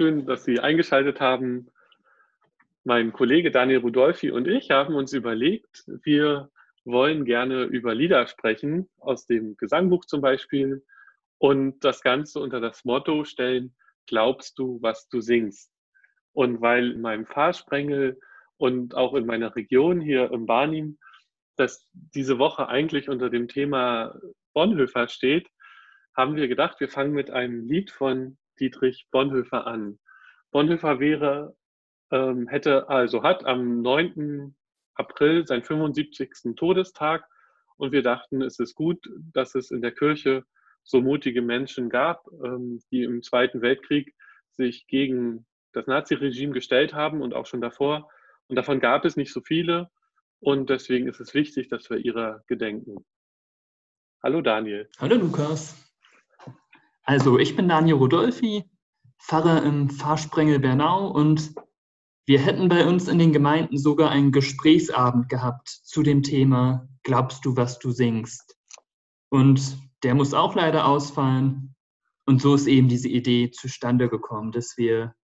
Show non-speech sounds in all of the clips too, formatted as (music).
Schön, dass Sie eingeschaltet haben. Mein Kollege Daniel Rudolfi und ich haben uns überlegt, wir wollen gerne über Lieder sprechen, aus dem Gesangbuch zum Beispiel, und das Ganze unter das Motto stellen, glaubst du, was du singst? Und weil in meinem Fahrsprengel und auch in meiner Region hier im Barnim, dass diese Woche eigentlich unter dem Thema Bonhoeffer steht, haben wir gedacht, wir fangen mit einem Lied von Dietrich Bonhoeffer an. Bonhoeffer wäre, ähm, hätte, also hat am 9. April seinen 75. Todestag und wir dachten, es ist gut, dass es in der Kirche so mutige Menschen gab, ähm, die im Zweiten Weltkrieg sich gegen das Naziregime gestellt haben und auch schon davor. Und davon gab es nicht so viele. Und deswegen ist es wichtig, dass wir ihrer gedenken. Hallo Daniel. Hallo Lukas. Also, ich bin Daniel Rodolfi, Pfarrer im Pfarrsprengel Bernau und wir hätten bei uns in den Gemeinden sogar einen Gesprächsabend gehabt zu dem Thema Glaubst du, was du singst? Und der muss auch leider ausfallen. Und so ist eben diese Idee zustande gekommen, dass wir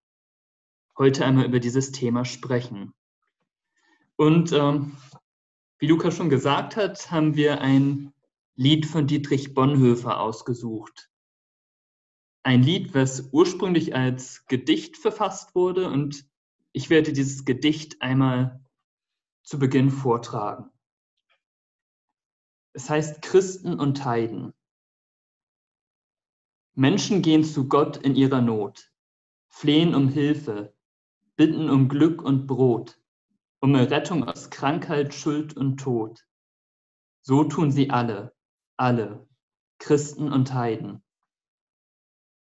heute einmal über dieses Thema sprechen. Und ähm, wie Lukas schon gesagt hat, haben wir ein Lied von Dietrich Bonhoeffer ausgesucht ein Lied, was ursprünglich als Gedicht verfasst wurde und ich werde dieses Gedicht einmal zu Beginn vortragen. Es heißt Christen und Heiden. Menschen gehen zu Gott in ihrer Not, flehen um Hilfe, bitten um Glück und Brot, um Errettung aus Krankheit, Schuld und Tod. So tun sie alle, alle, Christen und Heiden.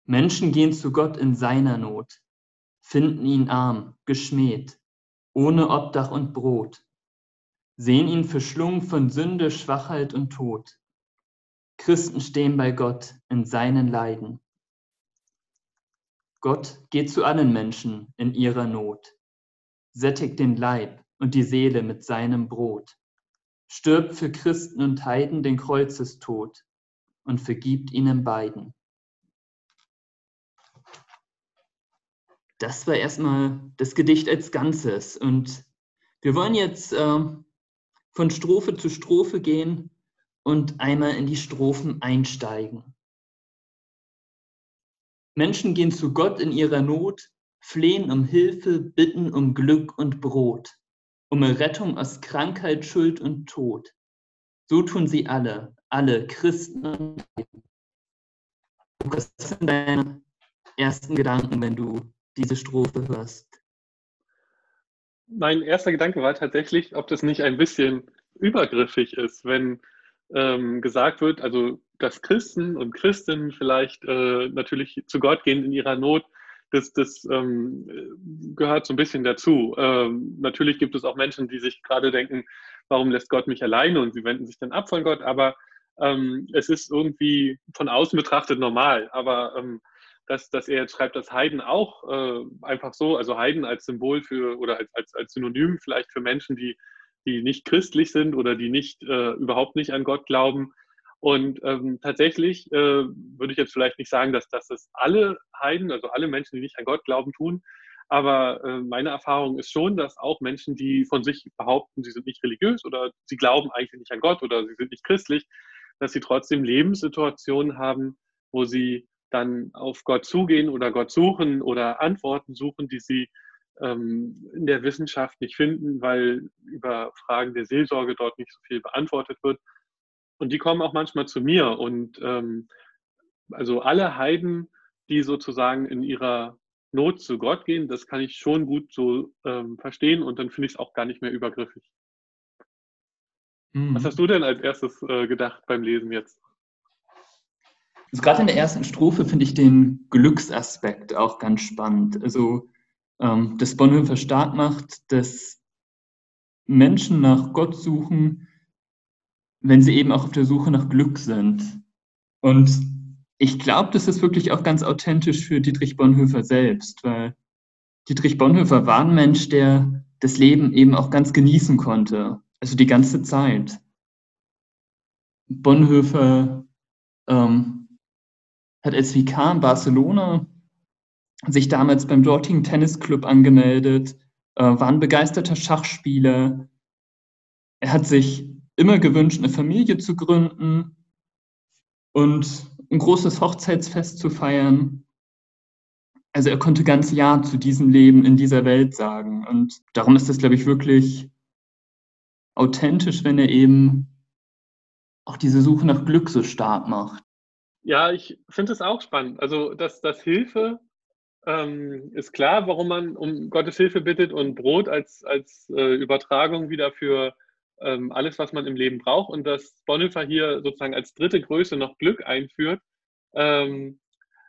Menschen gehen zu Gott in seiner Not, finden ihn arm, geschmäht, ohne Obdach und Brot, sehen ihn verschlungen von Sünde, Schwachheit und Tod. Christen stehen bei Gott in seinen Leiden. Gott geht zu allen Menschen in ihrer Not, sättigt den Leib und die Seele mit seinem Brot, stirbt für Christen und Heiden den Kreuzestod und vergibt ihnen beiden. Das war erstmal das Gedicht als Ganzes. Und wir wollen jetzt äh, von Strophe zu Strophe gehen und einmal in die Strophen einsteigen. Menschen gehen zu Gott in ihrer Not, flehen um Hilfe, bitten um Glück und Brot, um Rettung aus Krankheit, Schuld und Tod. So tun sie alle, alle Christen und Heiden. Was sind deine ersten Gedanken, wenn du diese Strophe hörst? Mein erster Gedanke war tatsächlich, ob das nicht ein bisschen übergriffig ist, wenn ähm, gesagt wird, also dass Christen und Christinnen vielleicht äh, natürlich zu Gott gehen in ihrer Not, das, das ähm, gehört so ein bisschen dazu. Ähm, natürlich gibt es auch Menschen, die sich gerade denken, warum lässt Gott mich alleine und sie wenden sich dann ab von Gott, aber ähm, es ist irgendwie von außen betrachtet normal. Aber ähm, dass, dass er jetzt schreibt, dass Heiden auch äh, einfach so, also Heiden als Symbol für oder als, als, als Synonym vielleicht für Menschen, die, die nicht christlich sind oder die nicht äh, überhaupt nicht an Gott glauben. Und ähm, tatsächlich äh, würde ich jetzt vielleicht nicht sagen, dass, dass das alle Heiden, also alle Menschen, die nicht an Gott glauben, tun. Aber äh, meine Erfahrung ist schon, dass auch Menschen, die von sich behaupten, sie sind nicht religiös oder sie glauben eigentlich nicht an Gott oder sie sind nicht christlich, dass sie trotzdem Lebenssituationen haben, wo sie dann auf Gott zugehen oder Gott suchen oder Antworten suchen, die sie ähm, in der Wissenschaft nicht finden, weil über Fragen der Seelsorge dort nicht so viel beantwortet wird. Und die kommen auch manchmal zu mir. Und ähm, also alle Heiden, die sozusagen in ihrer Not zu Gott gehen, das kann ich schon gut so ähm, verstehen und dann finde ich es auch gar nicht mehr übergriffig. Mhm. Was hast du denn als erstes äh, gedacht beim Lesen jetzt? Also gerade in der ersten Strophe finde ich den Glücksaspekt auch ganz spannend. Also, ähm, dass Bonhoeffer stark macht, dass Menschen nach Gott suchen, wenn sie eben auch auf der Suche nach Glück sind. Und ich glaube, das ist wirklich auch ganz authentisch für Dietrich Bonhoeffer selbst, weil Dietrich Bonhoeffer war ein Mensch, der das Leben eben auch ganz genießen konnte, also die ganze Zeit. Bonhoeffer ähm, hat Vikar in Barcelona sich damals beim dortigen Tennisclub angemeldet, äh, war ein begeisterter Schachspieler. Er hat sich immer gewünscht, eine Familie zu gründen und ein großes Hochzeitsfest zu feiern. Also er konnte ganz Ja zu diesem Leben in dieser Welt sagen. Und darum ist es, glaube ich, wirklich authentisch, wenn er eben auch diese Suche nach Glück so stark macht. Ja, ich finde es auch spannend. Also, dass das Hilfe ähm, ist klar, warum man um Gottes Hilfe bittet und Brot als, als äh, Übertragung wieder für ähm, alles, was man im Leben braucht und dass Bonhoeffer hier sozusagen als dritte Größe noch Glück einführt. Ähm,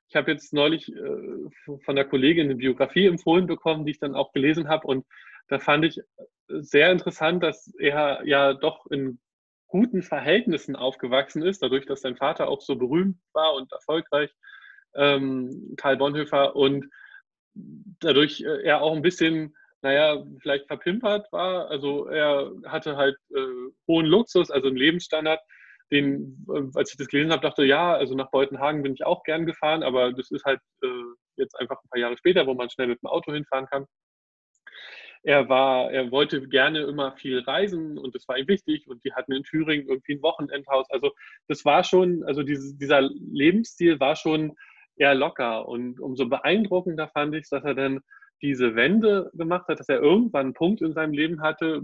ich habe jetzt neulich äh, von der Kollegin eine Biografie empfohlen bekommen, die ich dann auch gelesen habe und da fand ich sehr interessant, dass er ja doch in guten Verhältnissen aufgewachsen ist, dadurch, dass sein Vater auch so berühmt war und erfolgreich, ähm, Karl Bonhoeffer, und dadurch äh, er auch ein bisschen, naja, vielleicht verpimpert war. Also er hatte halt äh, hohen Luxus, also einen Lebensstandard, den, äh, als ich das gelesen habe, dachte ja, also nach Beutenhagen bin ich auch gern gefahren, aber das ist halt äh, jetzt einfach ein paar Jahre später, wo man schnell mit dem Auto hinfahren kann er war, er wollte gerne immer viel reisen und das war ihm wichtig und die hatten in Thüringen irgendwie ein Wochenendhaus. Also das war schon, also diese, dieser Lebensstil war schon eher locker und umso beeindruckender fand ich, dass er dann diese Wende gemacht hat, dass er irgendwann einen Punkt in seinem Leben hatte,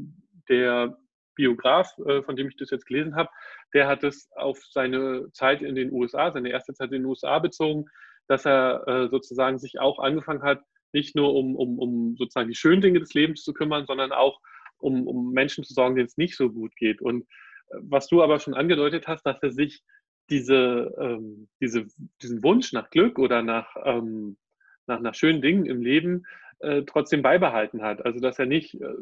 der Biograf, äh, von dem ich das jetzt gelesen habe, der hat es auf seine Zeit in den USA, seine erste Zeit in den USA bezogen, dass er äh, sozusagen sich auch angefangen hat, nicht nur um, um, um sozusagen die schönen Dinge des Lebens zu kümmern, sondern auch um, um Menschen zu sorgen, denen es nicht so gut geht. Und äh, was du aber schon angedeutet hast, dass er sich diese, ähm, diese, diesen Wunsch nach Glück oder nach, ähm, nach, nach schönen Dingen im Leben äh, trotzdem beibehalten hat. Also dass er nicht äh,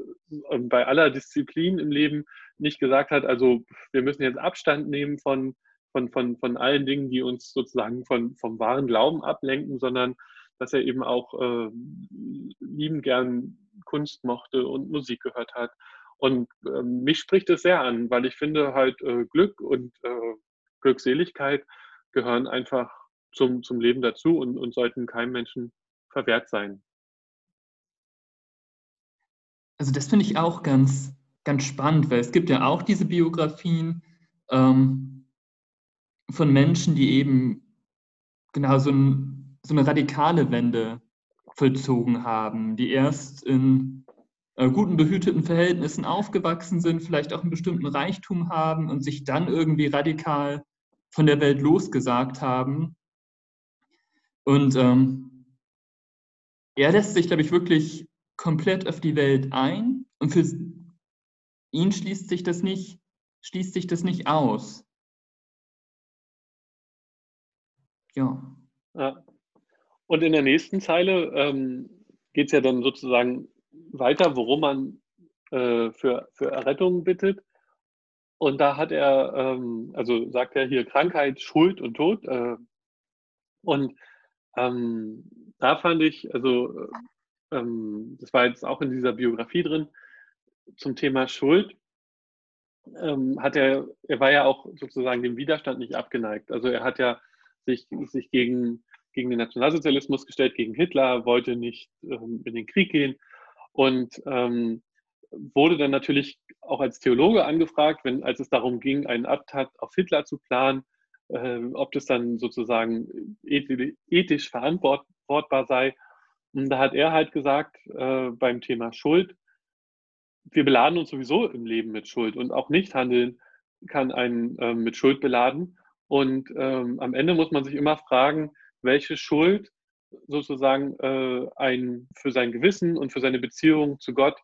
ähm, bei aller Disziplin im Leben nicht gesagt hat, also wir müssen jetzt Abstand nehmen von, von, von, von allen Dingen, die uns sozusagen von, vom wahren Glauben ablenken, sondern dass er eben auch äh, lieben gern Kunst mochte und Musik gehört hat. Und äh, mich spricht es sehr an, weil ich finde halt äh, Glück und äh, Glückseligkeit gehören einfach zum, zum Leben dazu und, und sollten keinem Menschen verwehrt sein. Also das finde ich auch ganz, ganz spannend, weil es gibt ja auch diese Biografien ähm, von Menschen, die eben genau so ein so eine radikale Wende vollzogen haben, die erst in äh, guten behüteten Verhältnissen aufgewachsen sind, vielleicht auch einen bestimmten Reichtum haben und sich dann irgendwie radikal von der Welt losgesagt haben. Und ähm, er lässt sich, glaube ich, wirklich komplett auf die Welt ein und für ihn schließt sich das nicht, schließt sich das nicht aus. Ja. ja. Und in der nächsten Zeile ähm, geht es ja dann sozusagen weiter, worum man äh, für, für Errettung bittet. Und da hat er, ähm, also sagt er hier Krankheit, Schuld und Tod. Äh, und ähm, da fand ich, also äh, ähm, das war jetzt auch in dieser Biografie drin, zum Thema Schuld, ähm, hat er, er war ja auch sozusagen dem Widerstand nicht abgeneigt. Also er hat ja sich, sich gegen gegen den Nationalsozialismus gestellt, gegen Hitler, wollte nicht ähm, in den Krieg gehen und ähm, wurde dann natürlich auch als Theologe angefragt, wenn, als es darum ging, einen Attentat auf Hitler zu planen, äh, ob das dann sozusagen ethisch verantwortbar sei. Und da hat er halt gesagt, äh, beim Thema Schuld, wir beladen uns sowieso im Leben mit Schuld und auch nicht handeln kann einen äh, mit Schuld beladen. Und ähm, am Ende muss man sich immer fragen, welche Schuld sozusagen äh, ein, für sein Gewissen und für seine Beziehung zu Gott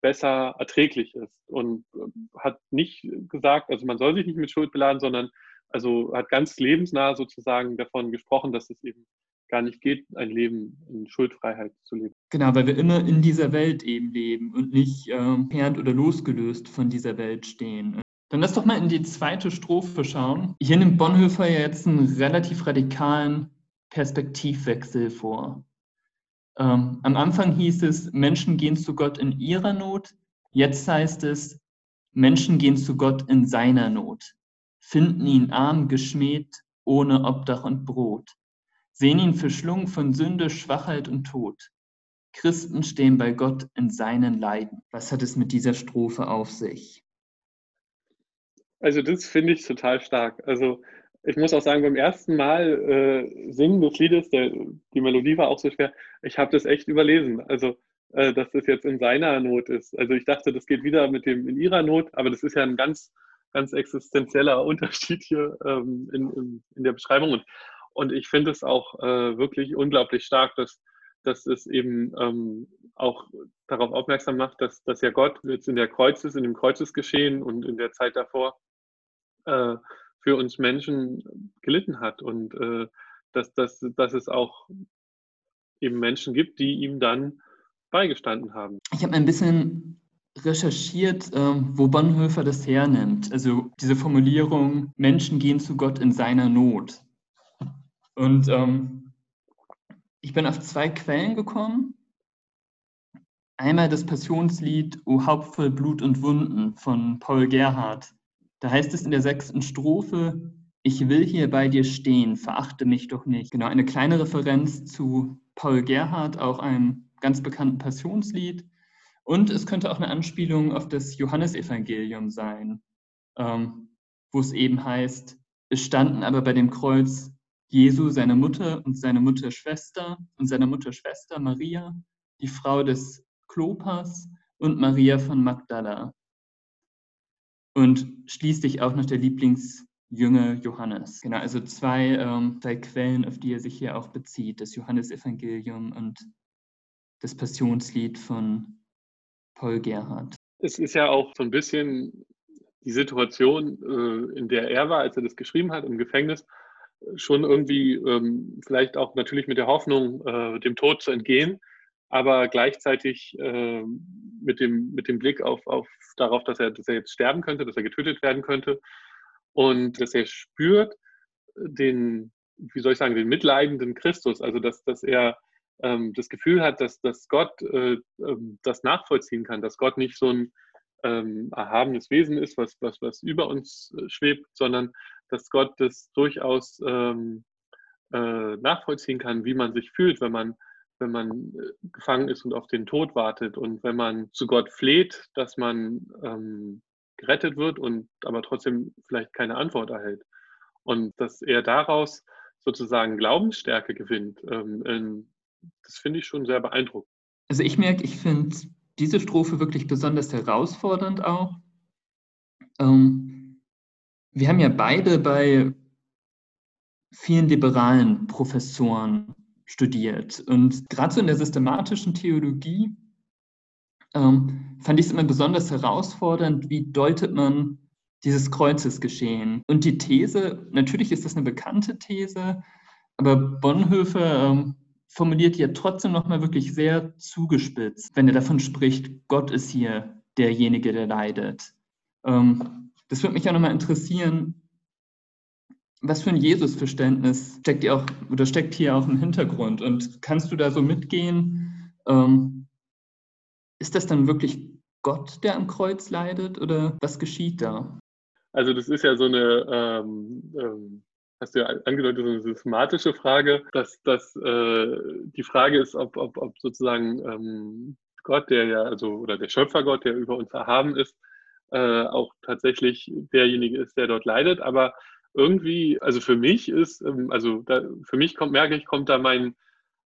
besser erträglich ist. Und äh, hat nicht gesagt, also man soll sich nicht mit Schuld beladen, sondern also hat ganz lebensnah sozusagen davon gesprochen, dass es eben gar nicht geht, ein Leben in Schuldfreiheit zu leben. Genau, weil wir immer in dieser Welt eben leben und nicht äh, oder losgelöst von dieser Welt stehen. Dann lass doch mal in die zweite Strophe schauen. Hier nimmt Bonhoeffer ja jetzt einen relativ radikalen Perspektivwechsel vor. Ähm, am Anfang hieß es, Menschen gehen zu Gott in ihrer Not. Jetzt heißt es, Menschen gehen zu Gott in seiner Not, finden ihn arm, geschmäht, ohne Obdach und Brot. sehen ihn verschlungen von Sünde, Schwachheit und Tod. Christen stehen bei Gott in seinen Leiden. Was hat es mit dieser Strophe auf sich? Also das finde ich total stark. Also ich muss auch sagen, beim ersten Mal äh, Singen des Liedes, der, die Melodie war auch so schwer, ich habe das echt überlesen. Also, äh, dass das jetzt in seiner Not ist. Also ich dachte, das geht wieder mit dem in ihrer Not, aber das ist ja ein ganz, ganz existenzieller Unterschied hier ähm, in, in, in, der Beschreibung. Und, und ich finde es auch äh, wirklich unglaublich stark, dass, dass es eben ähm, auch darauf aufmerksam macht, dass, dass ja Gott jetzt in der Kreuzes, in dem Kreuzesgeschehen und in der Zeit davor äh, für uns Menschen gelitten hat und äh, dass, dass, dass es auch eben Menschen gibt, die ihm dann beigestanden haben. Ich habe ein bisschen recherchiert, ähm, wo Bonhoeffer das hernimmt. Also diese Formulierung, Menschen gehen zu Gott in seiner Not. Und ähm, ich bin auf zwei Quellen gekommen. Einmal das Passionslied O Haupt voll Blut und Wunden von Paul Gerhardt. Da heißt es in der sechsten Strophe, ich will hier bei dir stehen, verachte mich doch nicht. Genau, eine kleine Referenz zu Paul Gerhardt, auch einem ganz bekannten Passionslied. Und es könnte auch eine Anspielung auf das Johannesevangelium sein, ähm, wo es eben heißt, es standen aber bei dem Kreuz Jesu, seine Mutter und seine Mutterschwester und seine Mutterschwester Maria, die Frau des Klopas und Maria von Magdala und schließlich auch noch der Lieblingsjünger Johannes. Genau, also zwei, ähm, zwei Quellen, auf die er sich hier auch bezieht, das Johannesevangelium und das Passionslied von Paul Gerhardt. Es ist ja auch so ein bisschen die Situation, äh, in der er war, als er das geschrieben hat im Gefängnis, schon irgendwie ähm, vielleicht auch natürlich mit der Hoffnung, äh, dem Tod zu entgehen, aber gleichzeitig äh, mit, dem, mit dem Blick auf, auf darauf, dass er, dass er jetzt sterben könnte, dass er getötet werden könnte und dass er spürt den, wie soll ich sagen, den mitleidenden Christus, also dass, dass er ähm, das Gefühl hat, dass, dass Gott äh, ähm, das nachvollziehen kann, dass Gott nicht so ein ähm, erhabenes Wesen ist, was, was, was über uns äh, schwebt, sondern dass Gott das durchaus ähm, äh, nachvollziehen kann, wie man sich fühlt, wenn man wenn man äh, gefangen ist und auf den Tod wartet und wenn man zu Gott fleht, dass man ähm, gerettet wird und aber trotzdem vielleicht keine Antwort erhält. Und dass er daraus sozusagen Glaubensstärke gewinnt, ähm, das finde ich schon sehr beeindruckend. Also ich merke, ich finde diese Strophe wirklich besonders herausfordernd auch. Ähm, wir haben ja beide bei vielen liberalen Professoren studiert. Und gerade so in der systematischen Theologie ähm, fand ich es immer besonders herausfordernd, wie deutet man dieses Kreuzesgeschehen. Und die These, natürlich ist das eine bekannte These, aber Bonhoeffer ähm, formuliert ja trotzdem nochmal wirklich sehr zugespitzt, wenn er davon spricht, Gott ist hier derjenige, der leidet. Ähm, das würde mich auch nochmal interessieren, was für ein Jesusverständnis steckt steckt hier auch im Hintergrund? Und kannst du da so mitgehen? Ähm, ist das dann wirklich Gott, der am Kreuz leidet oder was geschieht da? Also das ist ja so eine, ähm, ähm, hast du ja angedeutet, so eine systematische Frage, dass, dass äh, die Frage ist, ob, ob, ob sozusagen ähm, Gott, der ja, also oder der Schöpfergott, der über uns erhaben ist, äh, auch tatsächlich derjenige ist, der dort leidet. Aber irgendwie, also für mich ist, ähm, also da, für mich kommt, merke ich, kommt da mein,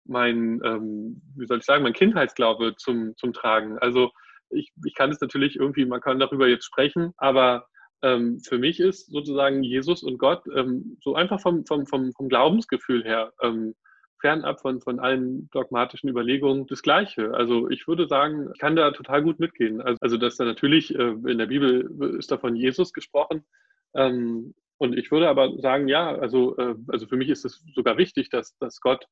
mein, ähm, wie soll ich sagen, mein Kindheitsglaube zum, zum Tragen. Also ich, ich kann es natürlich irgendwie, man kann darüber jetzt sprechen, aber ähm, für mich ist sozusagen Jesus und Gott ähm, so einfach vom, vom, vom, vom Glaubensgefühl her ähm, fernab von, von allen dogmatischen Überlegungen das Gleiche. Also ich würde sagen, ich kann da total gut mitgehen. Also, also dass da natürlich äh, in der Bibel ist da von Jesus gesprochen. Ähm, und ich würde aber sagen, ja, also, äh, also für mich ist es sogar wichtig, dass, dass Gott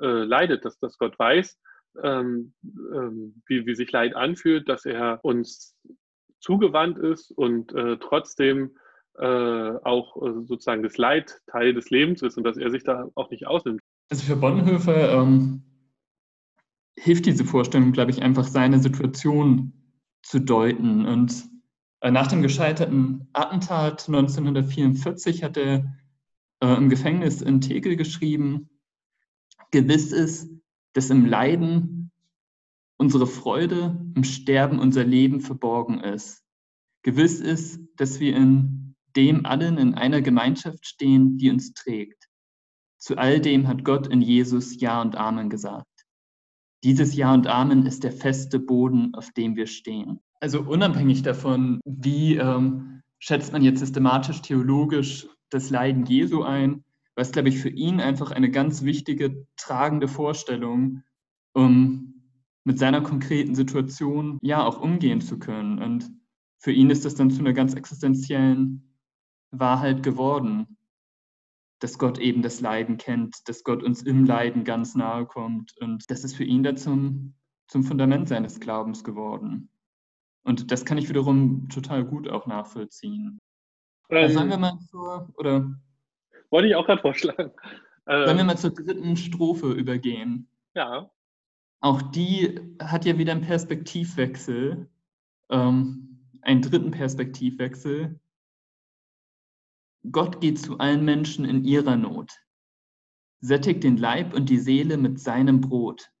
äh, leidet, dass, dass Gott weiß, ähm, ähm, wie, wie sich Leid anfühlt, dass er uns zugewandt ist und äh, trotzdem äh, auch äh, sozusagen das Leid Teil des Lebens ist und dass er sich da auch nicht ausnimmt. Also für Bonhoeffer ähm, hilft diese Vorstellung, glaube ich, einfach seine Situation zu deuten und nach dem gescheiterten Attentat 1944 hat er äh, im Gefängnis in Tegel geschrieben, Gewiss ist, dass im Leiden unsere Freude, im Sterben unser Leben verborgen ist. Gewiss ist, dass wir in dem allen in einer Gemeinschaft stehen, die uns trägt. Zu all dem hat Gott in Jesus Ja und Amen gesagt. Dieses Ja und Amen ist der feste Boden, auf dem wir stehen. Also unabhängig davon, wie ähm, schätzt man jetzt systematisch, theologisch das Leiden Jesu ein, war es, glaube ich, für ihn einfach eine ganz wichtige, tragende Vorstellung, um mit seiner konkreten Situation ja auch umgehen zu können. Und für ihn ist das dann zu einer ganz existenziellen Wahrheit geworden, dass Gott eben das Leiden kennt, dass Gott uns im Leiden ganz nahe kommt. Und das ist für ihn da zum, zum Fundament seines Glaubens geworden. Und das kann ich wiederum total gut auch nachvollziehen. Ähm, also sagen wir mal zur, oder? Wollte ich auch gerade vorschlagen. Ähm, Sollen wir mal zur dritten Strophe übergehen? Ja. Auch die hat ja wieder einen Perspektivwechsel, ähm, einen dritten Perspektivwechsel. Gott geht zu allen Menschen in ihrer Not, sättigt den Leib und die Seele mit seinem Brot,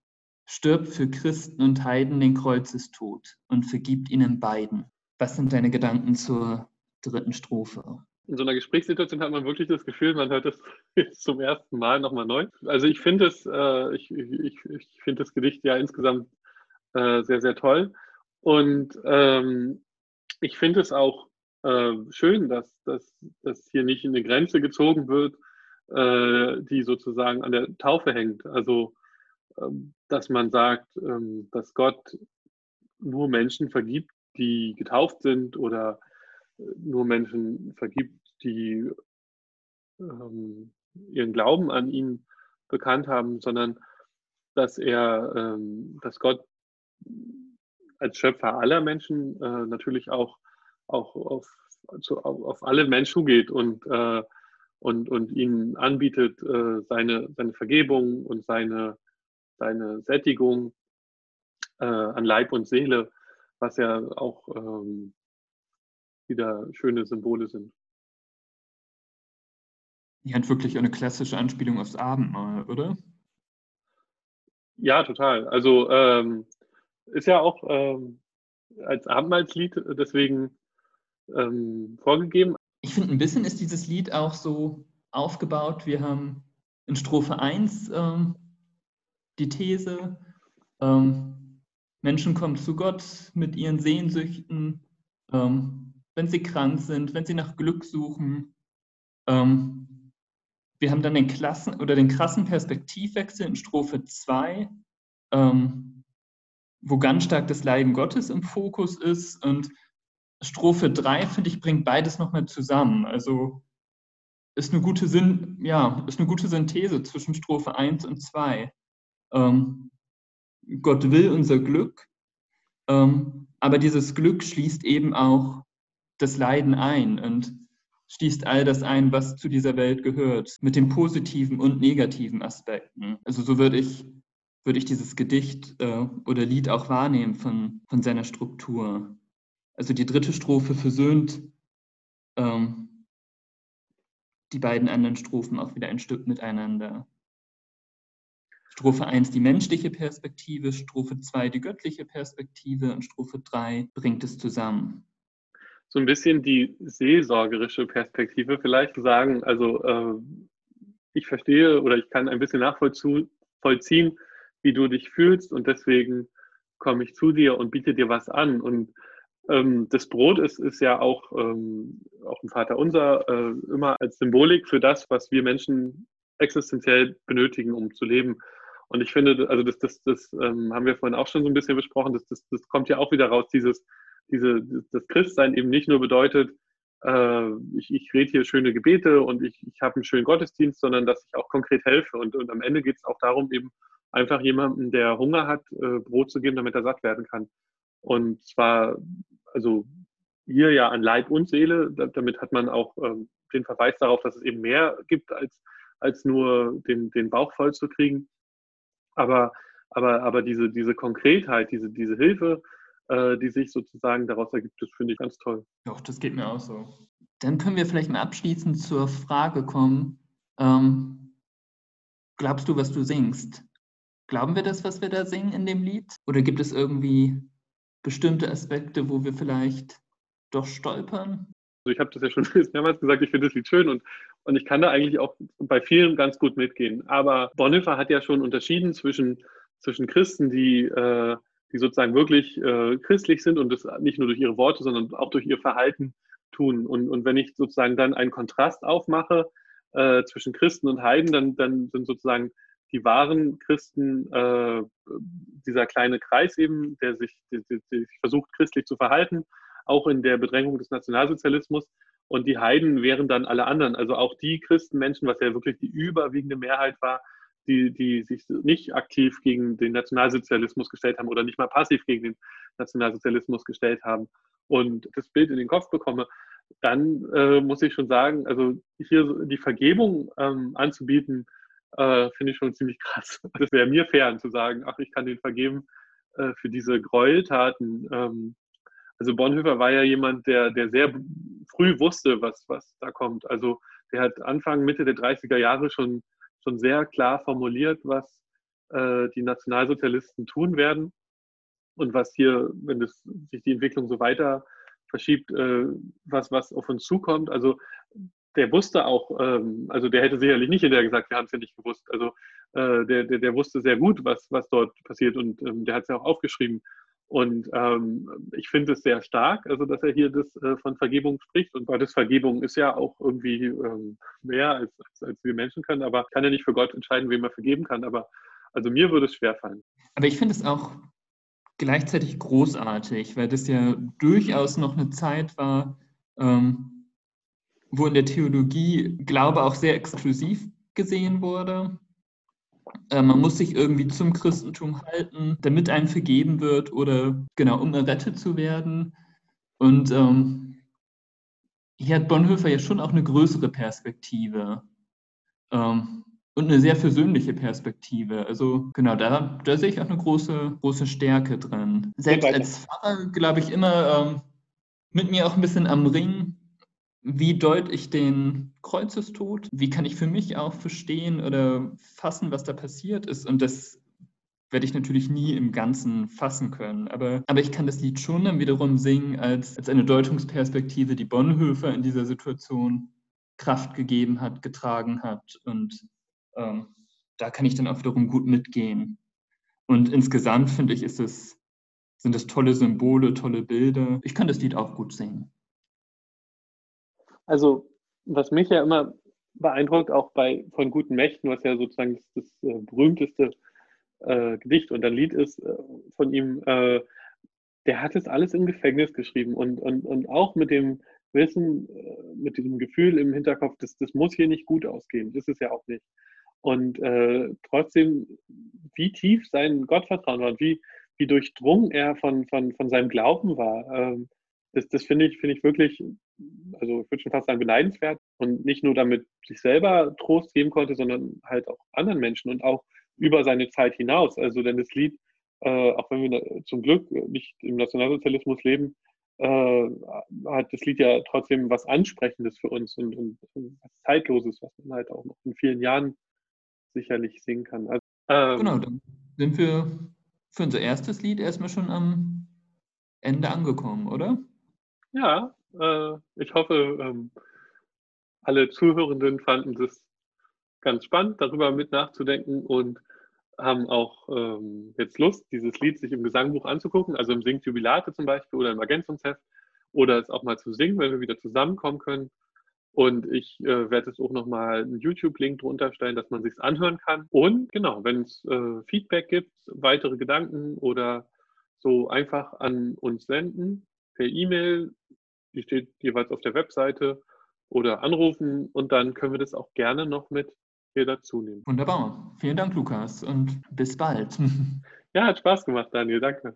stirbt für Christen und Heiden den Kreuzestod und vergibt ihnen beiden. Was sind deine Gedanken zur dritten Strophe? in so einer Gesprächssituation hat man wirklich das Gefühl, man hört es (laughs) zum ersten Mal nochmal neu. Also ich finde es, äh, ich, ich, ich finde das Gedicht ja insgesamt äh, sehr, sehr toll. Und ähm, ich finde es auch äh, schön, dass, dass, dass hier nicht eine Grenze gezogen wird, äh, die sozusagen an der Taufe hängt. Also dass man sagt, ähm, dass Gott nur Menschen vergibt, die getauft sind oder nur Menschen vergibt, die ähm, ihren Glauben an ihn bekannt haben, sondern dass er, ähm, dass Gott als Schöpfer aller Menschen äh, natürlich auch, auch auf, auf alle Menschen und, äh, und, und ihnen anbietet äh, seine, seine Vergebung und seine, seine Sättigung äh, an Leib und Seele, was ja auch ähm, wieder schöne Symbole sind. Die hat wirklich eine klassische Anspielung aufs Abendmahl, oder? Ja, total. Also ähm, ist ja auch ähm, als Abendmahlslied deswegen ähm, vorgegeben. Ich finde, ein bisschen ist dieses Lied auch so aufgebaut. Wir haben in Strophe 1 ähm, die These, ähm, Menschen kommen zu Gott mit ihren Sehnsüchten, ähm, wenn sie krank sind, wenn sie nach Glück suchen. Ähm, wir haben dann den Klassen oder den krassen Perspektivwechsel in Strophe 2, ähm, wo ganz stark das Leiden Gottes im Fokus ist. Und Strophe 3, finde ich, bringt beides nochmal zusammen. Also ist eine gute Sinn, ja, ist eine gute Synthese zwischen Strophe 1 und 2. Ähm, Gott will unser Glück, ähm, aber dieses Glück schließt eben auch das Leiden ein und schließt all das ein, was zu dieser Welt gehört, mit den positiven und negativen Aspekten. Also so würde ich, würde ich dieses Gedicht äh, oder Lied auch wahrnehmen von, von seiner Struktur. Also die dritte Strophe versöhnt ähm, die beiden anderen Strophen auch wieder ein Stück miteinander. Strophe 1 die menschliche Perspektive, Strophe 2 die göttliche Perspektive und Strophe 3 bringt es zusammen so ein bisschen die seelsorgerische Perspektive vielleicht sagen. Also äh, ich verstehe oder ich kann ein bisschen nachvollziehen, wie du dich fühlst und deswegen komme ich zu dir und biete dir was an. Und ähm, das Brot ist, ist ja auch, ähm, auch im Vater unser äh, immer als Symbolik für das, was wir Menschen existenziell benötigen, um zu leben. Und ich finde, also das, das, das ähm, haben wir vorhin auch schon so ein bisschen besprochen, das, das, das kommt ja auch wieder raus, dieses, diese, das Christsein eben nicht nur bedeutet, äh, ich, ich rede hier schöne Gebete und ich, ich habe einen schönen Gottesdienst, sondern dass ich auch konkret helfe. Und, und am Ende geht es auch darum, eben einfach jemandem, der Hunger hat, äh, Brot zu geben, damit er satt werden kann. Und zwar, also hier ja an Leib und Seele, damit hat man auch ähm, den Verweis darauf, dass es eben mehr gibt, als, als nur den, den Bauch voll zu kriegen. Aber, aber, aber diese, diese Konkretheit, diese, diese Hilfe, äh, die sich sozusagen daraus ergibt. Das finde ich ganz toll. Doch, das geht mir auch so. Dann können wir vielleicht mal abschließend zur Frage kommen. Ähm, glaubst du, was du singst? Glauben wir das, was wir da singen in dem Lied? Oder gibt es irgendwie bestimmte Aspekte, wo wir vielleicht doch stolpern? Also ich habe das ja schon (laughs) mehrmals gesagt, ich finde das Lied schön und, und ich kann da eigentlich auch bei vielen ganz gut mitgehen. Aber Bonhoeffer hat ja schon unterschieden zwischen, zwischen Christen, die, äh, die sozusagen wirklich äh, christlich sind und das nicht nur durch ihre Worte, sondern auch durch ihr Verhalten tun. Und, und wenn ich sozusagen dann einen Kontrast aufmache äh, zwischen Christen und Heiden, dann, dann sind sozusagen die wahren Christen äh, dieser kleine Kreis eben, der sich, der, der sich versucht, christlich zu verhalten, auch in der Bedrängung des Nationalsozialismus. Und die Heiden wären dann alle anderen, also auch die Christenmenschen, was ja wirklich die überwiegende Mehrheit war, die, die sich nicht aktiv gegen den Nationalsozialismus gestellt haben oder nicht mal passiv gegen den Nationalsozialismus gestellt haben und das Bild in den Kopf bekomme, dann äh, muss ich schon sagen, also hier die Vergebung ähm, anzubieten, äh, finde ich schon ziemlich krass. Das wäre mir fern zu sagen, ach, ich kann den vergeben äh, für diese Gräueltaten. Ähm, also Bonhoeffer war ja jemand, der, der sehr früh wusste, was, was da kommt. Also der hat Anfang, Mitte der 30er Jahre schon, schon sehr klar formuliert, was äh, die Nationalsozialisten tun werden und was hier, wenn das, sich die Entwicklung so weiter verschiebt, äh, was, was auf uns zukommt. Also der wusste auch, ähm, also der hätte sicherlich nicht hinterher gesagt, wir haben es ja nicht gewusst. Also äh, der, der, der wusste sehr gut, was, was dort passiert und ähm, der hat es ja auch aufgeschrieben. Und ähm, ich finde es sehr stark, also dass er hier das äh, von Vergebung spricht. Und Gottes Vergebung ist ja auch irgendwie ähm, mehr, als, als, als, wir Menschen können. Aber kann ja nicht für Gott entscheiden, wem er vergeben kann. Aber also mir würde es schwerfallen. Aber ich finde es auch gleichzeitig großartig, weil das ja durchaus noch eine Zeit war, ähm, wo in der Theologie Glaube auch sehr exklusiv gesehen wurde. Äh, man muss sich irgendwie zum Christentum halten, damit einem vergeben wird oder genau, um errettet zu werden. Und ähm, hier hat Bonhoeffer ja schon auch eine größere Perspektive ähm, und eine sehr versöhnliche Perspektive. Also genau, da, da sehe ich auch eine große, große Stärke drin. Selbst als Pfarrer, glaube ich, immer ähm, mit mir auch ein bisschen am Ring, wie deute ich den Kreuzestod? Wie kann ich für mich auch verstehen oder fassen, was da passiert ist? Und das werde ich natürlich nie im Ganzen fassen können. Aber, aber ich kann das Lied schon dann wiederum singen als, als eine Deutungsperspektive, die Bonhoeffer in dieser Situation Kraft gegeben hat, getragen hat. Und ähm, da kann ich dann auch wiederum gut mitgehen. Und insgesamt finde ich, ist es, sind es tolle Symbole, tolle Bilder. Ich kann das Lied auch gut singen. Also, was mich ja immer beeindruckt, auch bei von guten Mächten, was ja sozusagen das, das äh, berühmteste äh, Gedicht und ein Lied ist äh, von ihm, äh, der hat es alles im Gefängnis geschrieben und, und, und auch mit dem Wissen, äh, mit diesem Gefühl im Hinterkopf, das, das muss hier nicht gut ausgehen. Das ist ja auch nicht. Und äh, trotzdem, wie tief sein Gottvertrauen war und wie, wie durchdrungen er von, von, von seinem Glauben war. Ähm, das, das finde ich, finde ich wirklich, also ich würde schon fast sagen, beneidenswert und nicht nur damit sich selber Trost geben konnte, sondern halt auch anderen Menschen und auch über seine Zeit hinaus. Also denn das Lied, äh, auch wenn wir zum Glück nicht im Nationalsozialismus leben, äh, hat das Lied ja trotzdem was Ansprechendes für uns und, und, und, was Zeitloses, was man halt auch noch in vielen Jahren sicherlich singen kann. Also, ähm, genau, dann sind wir für unser erstes Lied erstmal schon am Ende angekommen, oder? Ja, ich hoffe, ähm, alle Zuhörenden fanden es ganz spannend, darüber mit nachzudenken und haben auch ähm, jetzt Lust, dieses Lied sich im Gesangbuch anzugucken, also im Singt Jubilate zum Beispiel oder im Ergänzungsheft oder es auch mal zu singen, wenn wir wieder zusammenkommen können. Und ich äh, werde es auch nochmal einen YouTube-Link drunter stellen, dass man sich anhören kann. Und genau, wenn es äh, Feedback gibt, weitere Gedanken oder so einfach an uns senden per E-Mail, die steht jeweils auf der Webseite, oder anrufen und dann können wir das auch gerne noch mit hier dazu nehmen. Wunderbar. Vielen Dank, Lukas, und bis bald. (laughs) Ja, hat Spaß gemacht, Daniel. Danke.